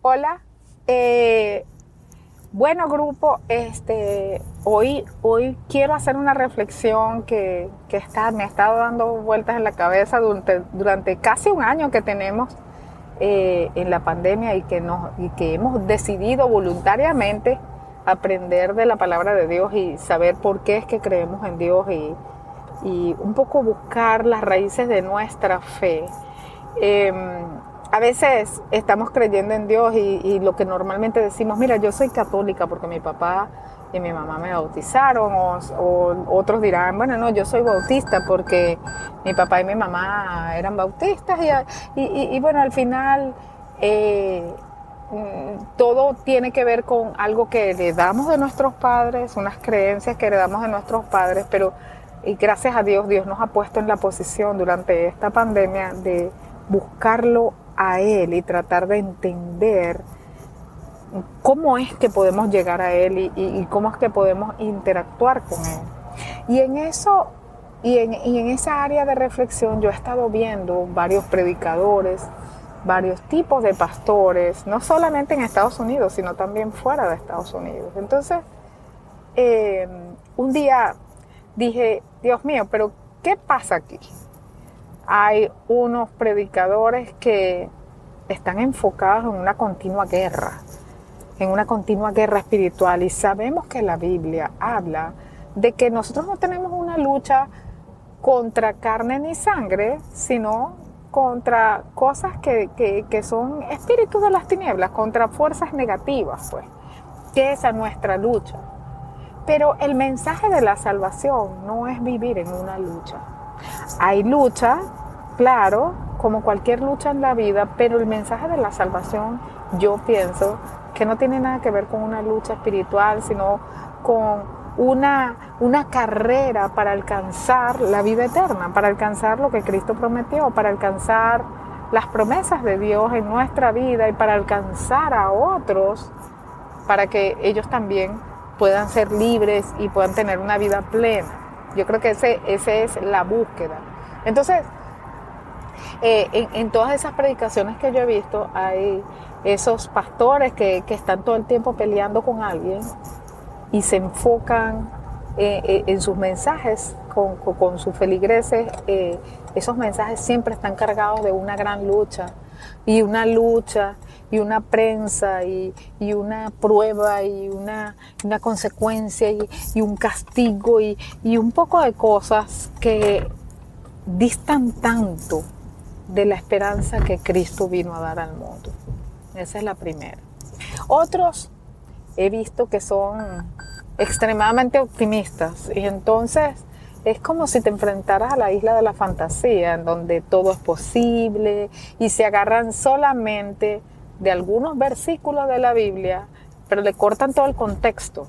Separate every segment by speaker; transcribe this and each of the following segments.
Speaker 1: Hola. Eh, bueno, grupo, este, hoy, hoy quiero hacer una reflexión que, está, me ha estado dando vueltas en la cabeza durante, durante casi un año que tenemos eh, en la pandemia y que, nos, y que hemos decidido voluntariamente aprender de la palabra de Dios y saber por qué es que creemos en Dios y, y un poco buscar las raíces de nuestra fe. Em, a veces estamos creyendo en Dios y, lo que normalmente decimos, mira, yo soy católica porque mi papá y mi mamá me bautizaron, o, otros dirán, bueno, no, yo soy bautista porque mi papá y mi mamá eran bautistas, y, bueno, al final eh, todo tiene que ver con algo que heredamos de nuestros padres, unas creencias que heredamos de nuestros padres, pero y gracias a Dios, Dios nos ha puesto en la posición durante esta pandemia de buscarlo a Él y tratar de entender cómo es que podemos llegar a Él y, cómo es que podemos interactuar con Él. Y en eso, y en, y en esa área de reflexión yo he estado viendo varios predicadores, varios tipos de pastores, no solamente en Estados Unidos, sino también fuera de Estados Unidos. Entonces, eh, un día dije, Dios mío, pero ¿qué pasa aquí? hay unos predicadores que están enfocados en una continua guerra, en una continua guerra espiritual. Y sabemos que la Biblia habla de que nosotros no tenemos una lucha contra carne ni sangre, sino contra cosas que, son espíritus de las tinieblas, contra fuerzas negativas, pues, que esa es nuestra lucha. Pero el mensaje de la salvación no es vivir en una lucha. Hay lucha claro, como cualquier lucha en la vida, pero el mensaje de la salvación yo pienso que no tiene nada que ver con una lucha espiritual, sino con una, una carrera para alcanzar la vida eterna, para alcanzar lo que Cristo prometió, para alcanzar las promesas de Dios en nuestra vida y para alcanzar a otros, para que ellos también puedan ser libres y puedan tener una vida plena. Yo creo que ese, esa es la búsqueda. Entonces, eh, en, todas esas predicaciones que yo he visto hay esos pastores que, están todo el tiempo peleando con alguien y se enfocan eh, eh, en sus mensajes con, sus feligreses. esos mensajes siempre están cargados de una gran lucha y una lucha y una prensa y, una prueba y una, consecuencia y, un castigo y, y, un poco de cosas que distan tanto de la esperanza que Cristo vino a dar al mundo. Esa es la primera. Otros he visto que son extremadamente optimistas y entonces es como si te enfrentaras a la isla de la fantasía, en donde todo es posible y se agarran solamente de algunos versículos de la Biblia, pero le cortan todo el contexto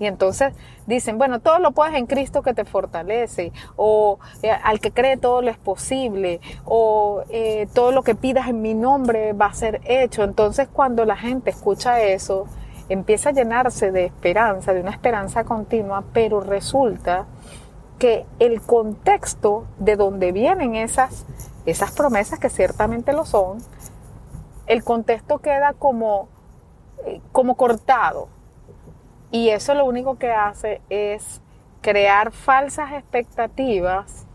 Speaker 1: y entonces dicen, bueno, todo lo puedes en Cristo que te fortalece, o eh, al que cree todo lo es posible, o eh, todo lo que pidas en mi nombre va a ser hecho. Entonces cuando la gente escucha eso, empieza a llenarse de esperanza, de una esperanza continua, pero resulta que el contexto de donde vienen esas, esas promesas, que ciertamente lo son, el contexto queda como, eh, como cortado y eso lo único que hace es crear falsas expectativas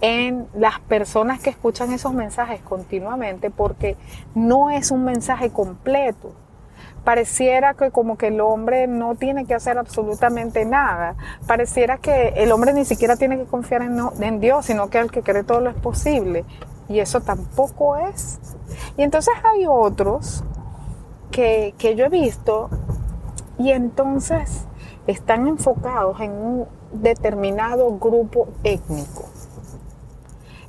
Speaker 1: en las personas que escuchan esos mensajes continuamente porque no es un mensaje completo. Pareciera que como que el hombre no tiene que hacer absolutamente nada. Pareciera que el hombre ni siquiera tiene que confiar en, Dios, sino que el que cree todo lo es posible. Y eso tampoco es. Y entonces hay otros que, que yo he visto y entonces están enfocados en un determinado grupo étnico.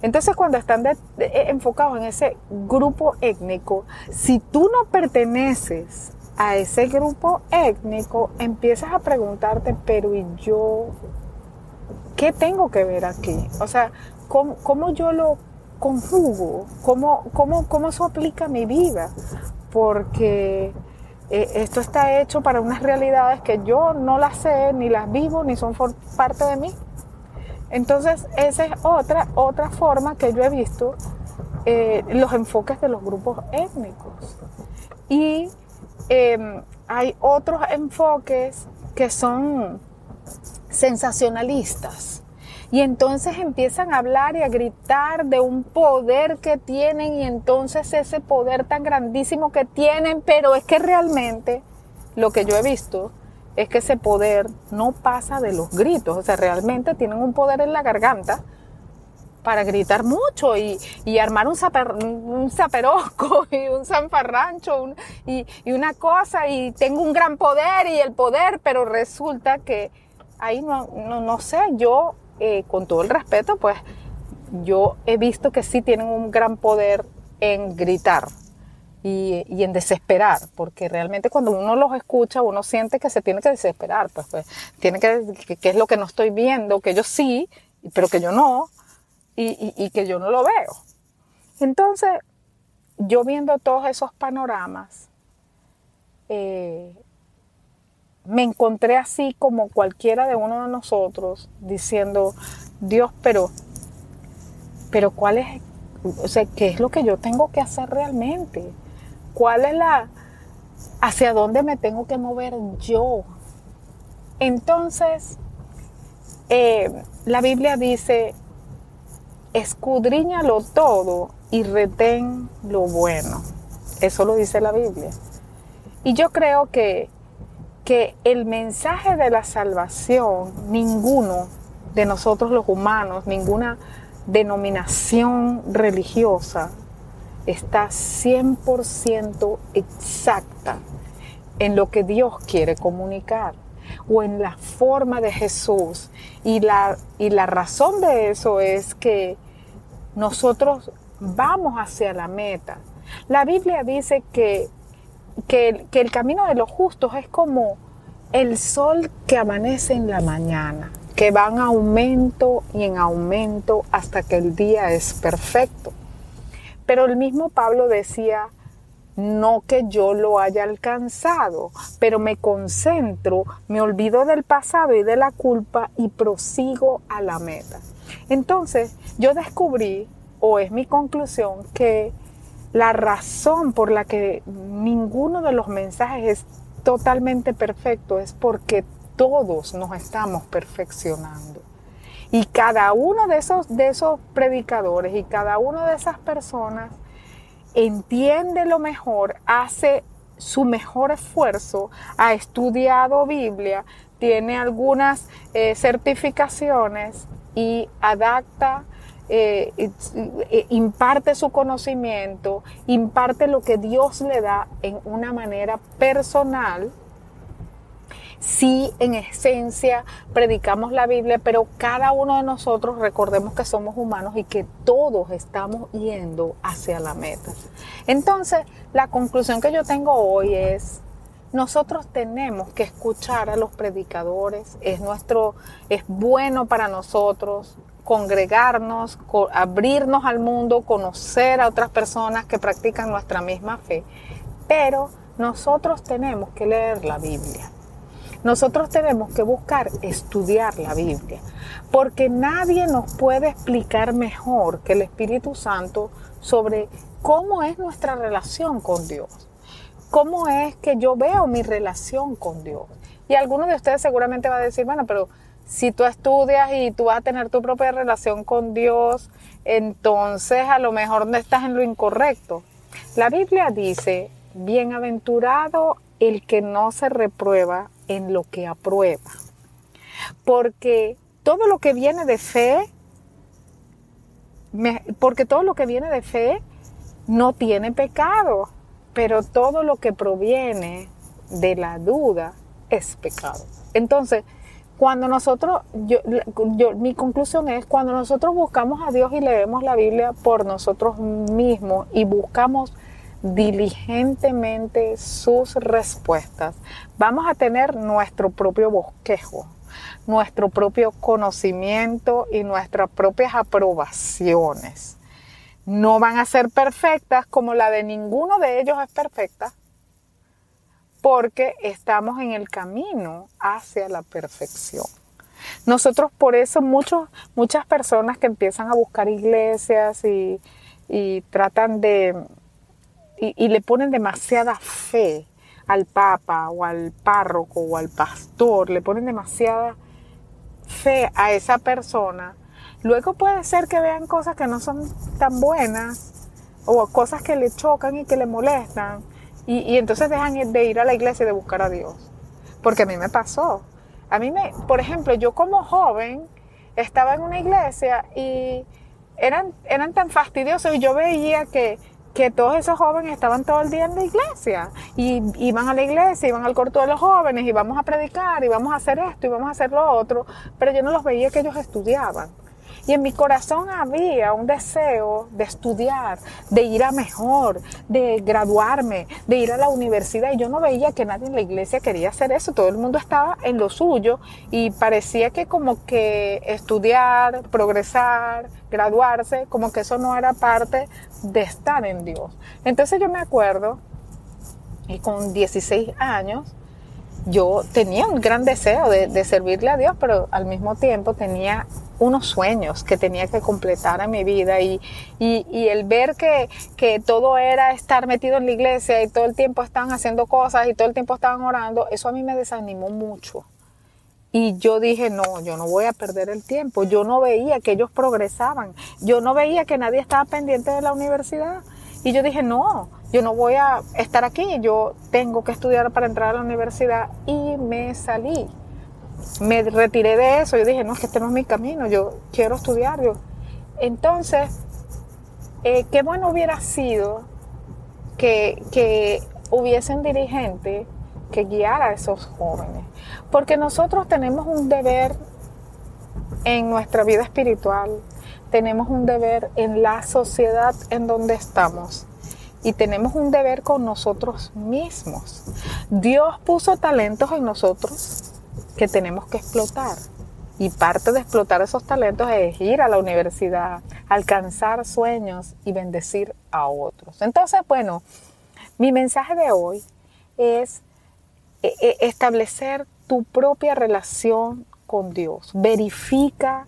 Speaker 1: Entonces cuando están enfocados en ese grupo étnico, si tú no perteneces a ese grupo étnico, empiezas a preguntarte, pero ¿y yo qué tengo que ver aquí? O sea, ¿cómo, yo lo conjugo? ¿Cómo, cómo, ¿Cómo eso aplica a mi vida? Porque eh, esto está hecho para unas realidades que yo no las sé, ni las vivo, ni son parte de mí. Entonces, esa es otra, otra forma que yo he visto eh, los enfoques de los grupos étnicos. Y em, hay otros enfoques que son sensacionalistas. Y entonces empiezan a hablar y a gritar de un poder que tienen y entonces ese poder tan grandísimo que tienen, pero es que realmente lo que yo he visto es que ese poder no pasa de los gritos, o sea, realmente tienen un poder en la garganta para gritar mucho y, armar un, un zaperosco y un zanfarrancho y, y, una cosa y tengo un gran poder y el poder, pero resulta que ahí no, no, sé, yo eh, con todo el respeto, pues yo he visto que sí tienen un gran poder en gritar y, en desesperar, porque realmente cuando uno los escucha, uno siente que se tiene que desesperar, pues, pues tiene que, que, es lo que no estoy viendo, que yo sí, pero que yo no, y, y que yo no lo veo. Entonces, yo viendo todos esos panoramas, eh, me encontré así como cualquiera de uno de nosotros diciendo, Dios, pero, pero ¿cuál es, o sea, qué es lo que yo tengo que hacer realmente? ¿Cuál es la, hacia dónde me tengo que mover yo? Entonces, eh, la Biblia dice, escudriñalo todo y retén lo bueno. Eso lo dice la Biblia. Y yo creo que que el mensaje de la salvación, ninguno de nosotros los humanos, ninguna denominación religiosa está 100% exacta en lo que Dios quiere comunicar o en la forma de Jesús. Y la, y la razón de eso es que nosotros vamos hacia la meta. La Biblia dice que que, el camino de los justos es como el sol que amanece en la mañana, que va en aumento y en aumento hasta que el día es perfecto. Pero el mismo Pablo decía, no que yo lo haya alcanzado, pero me concentro, me olvido del pasado y de la culpa y prosigo a la meta. Entonces yo descubrí, o es mi conclusión, que la razón por la que ninguno de los mensajes es totalmente perfecto es porque todos nos estamos perfeccionando. Y cada uno de esos, de esos predicadores y cada una de esas personas entiende lo mejor, hace su mejor esfuerzo, ha estudiado Biblia, tiene algunas eh, certificaciones y adapta eh, imparte su conocimiento, imparte lo que Dios le da en una manera personal. Sí, en esencia predicamos la Biblia, pero cada uno de nosotros recordemos que somos humanos y que todos estamos yendo hacia la meta. Entonces, la conclusión que yo tengo hoy es, nosotros tenemos que escuchar a los predicadores, es nuestro, es bueno para nosotros, congregarnos, abrirnos al mundo, conocer a otras personas que practican nuestra misma fe. Pero nosotros tenemos que leer la Biblia. Nosotros tenemos que buscar estudiar la Biblia, porque nadie nos puede explicar mejor que el Espíritu Santo sobre cómo es nuestra relación con Dios, cómo es que yo veo mi relación con Dios. Y alguno de ustedes seguramente va a decir, bueno, pero si tú estudias y tú vas a tener tu propia relación con Dios, entonces a lo mejor no estás en lo incorrecto. La Biblia dice, bienaventurado el que no se reprueba en lo que aprueba. Porque todo lo que viene de fe, porque todo lo que viene de fe no tiene pecado, pero todo lo que proviene de la duda es pecado. Entonces, cuando nosotros, yo, mi conclusión es, cuando nosotros buscamos a Dios y leemos la Biblia por nosotros mismos y buscamos diligentemente sus respuestas, vamos a tener nuestro propio bosquejo, nuestro propio conocimiento y nuestras propias aprobaciones. No van a ser perfectas como la de ninguno de ellos es perfecta, porque estamos en el camino hacia la perfección. Nosotros por eso muchos, muchas personas que empiezan a buscar iglesias y, y tratan de, y, le ponen demasiada fe al papa o al párroco o al pastor, le ponen demasiada fe a esa persona, luego puede ser que vean cosas que no son tan buenas o cosas que le chocan y que le molestan y, entonces dejan de ir a la iglesia y de buscar a Dios. Porque a mí me pasó. A mí me, por ejemplo, yo como joven estaba en una iglesia y eran, eran tan fastidiosos y yo veía que, que todos esos jóvenes estaban todo el día en la iglesia y iban a la iglesia, iban al corto de los jóvenes y vamos a predicar y vamos a hacer esto y vamos a hacer lo otro, pero yo no los veía que ellos estudiaban. Y en mi corazón había un deseo de estudiar, de ir a mejor, de graduarme, de ir a la universidad. Y yo no veía que nadie en la iglesia quería hacer eso. Todo el mundo estaba en lo suyo y parecía que como que estudiar, progresar, graduarse, como que eso no era parte de estar en Dios. Entonces yo me acuerdo, y con 16 años, yo tenía un gran deseo de, servirle a Dios, pero al mismo tiempo tenía unos sueños que tenía que completar en mi vida y, el ver que, que, todo era estar metido en la iglesia y todo el tiempo estaban haciendo cosas y todo el tiempo estaban orando, eso a mí me desanimó mucho. Y yo dije, no, yo no voy a perder el tiempo. Yo no veía que ellos progresaban. Yo no veía que nadie estaba pendiente de la universidad. Y yo dije, no, yo no voy a estar aquí, yo tengo que estudiar para entrar a la universidad y me salí. Me retiré de eso, yo dije, no, es que este no es mi camino, yo quiero estudiar. Yo. Entonces, eh, qué bueno hubiera sido que, que hubiese dirigente que guiara a esos jóvenes, porque nosotros tenemos un deber en nuestra vida espiritual, tenemos un deber en la sociedad en donde estamos y tenemos un deber con nosotros mismos. Dios puso talentos en nosotros que tenemos que explotar. Y parte de explotar esos talentos es ir a la universidad, alcanzar sueños y bendecir a otros. Entonces, bueno, mi mensaje de hoy es eh, eh, establecer tu propia relación con Dios. Verifica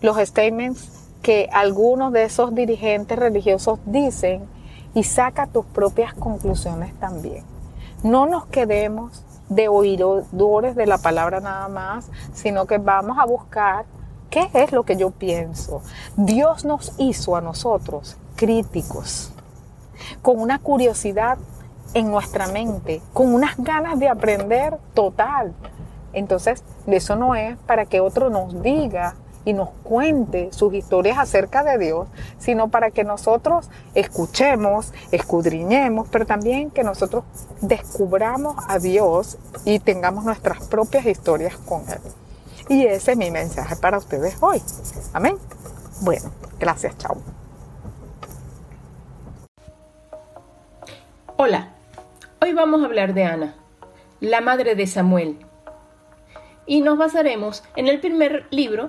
Speaker 1: los statements que algunos de esos dirigentes religiosos dicen y saca tus propias conclusiones también. No nos quedemos de oidores de la palabra nada más, sino que vamos a buscar qué es lo que yo pienso. Dios nos hizo a nosotros críticos, con una curiosidad en nuestra mente, con unas ganas de aprender total. Entonces, eso no es para que otro nos diga y nos cuente sus historias acerca de Dios, sino para que nosotros escuchemos, escudriñemos, pero también que nosotros descubramos a Dios y tengamos nuestras propias historias con Él. Y ese es mi mensaje para ustedes hoy. Amén. Bueno, gracias, chao.
Speaker 2: Hola, hoy vamos a hablar de Ana, la madre de Samuel. Y nos basaremos en el primer libro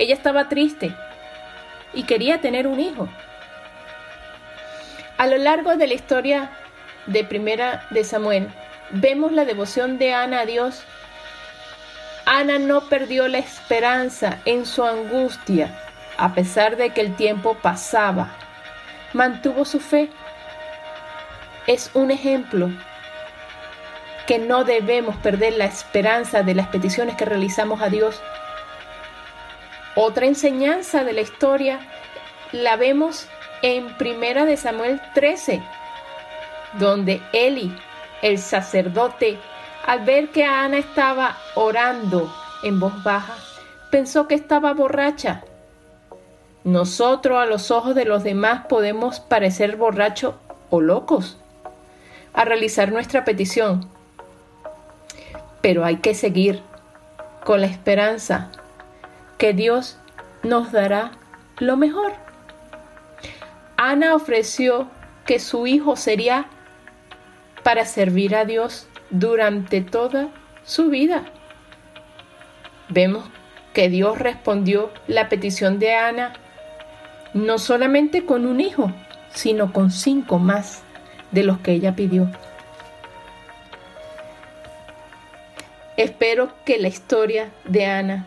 Speaker 2: Ella estaba triste y quería tener un hijo. A lo largo de la historia de Primera de Samuel, vemos la devoción de Ana a Dios. Ana no perdió la esperanza en su angustia, a pesar de que el tiempo pasaba. Mantuvo su fe. Es un ejemplo que no debemos perder la esperanza de las peticiones que realizamos a Dios otra enseñanza de la historia la vemos en Primera de Samuel 13, donde Eli, el sacerdote, al ver que Ana estaba orando en voz baja, pensó que estaba borracha. Nosotros a los ojos de los demás podemos parecer borrachos o locos a realizar nuestra petición, pero hay que seguir con la esperanza que Dios nos dará lo mejor. Ana ofreció que su hijo sería para servir a Dios durante toda su vida. Vemos que Dios respondió la petición de Ana no solamente con un hijo, sino con cinco más de los que ella pidió. Espero que la historia de Ana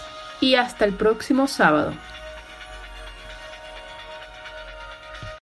Speaker 2: y hasta el próximo sábado.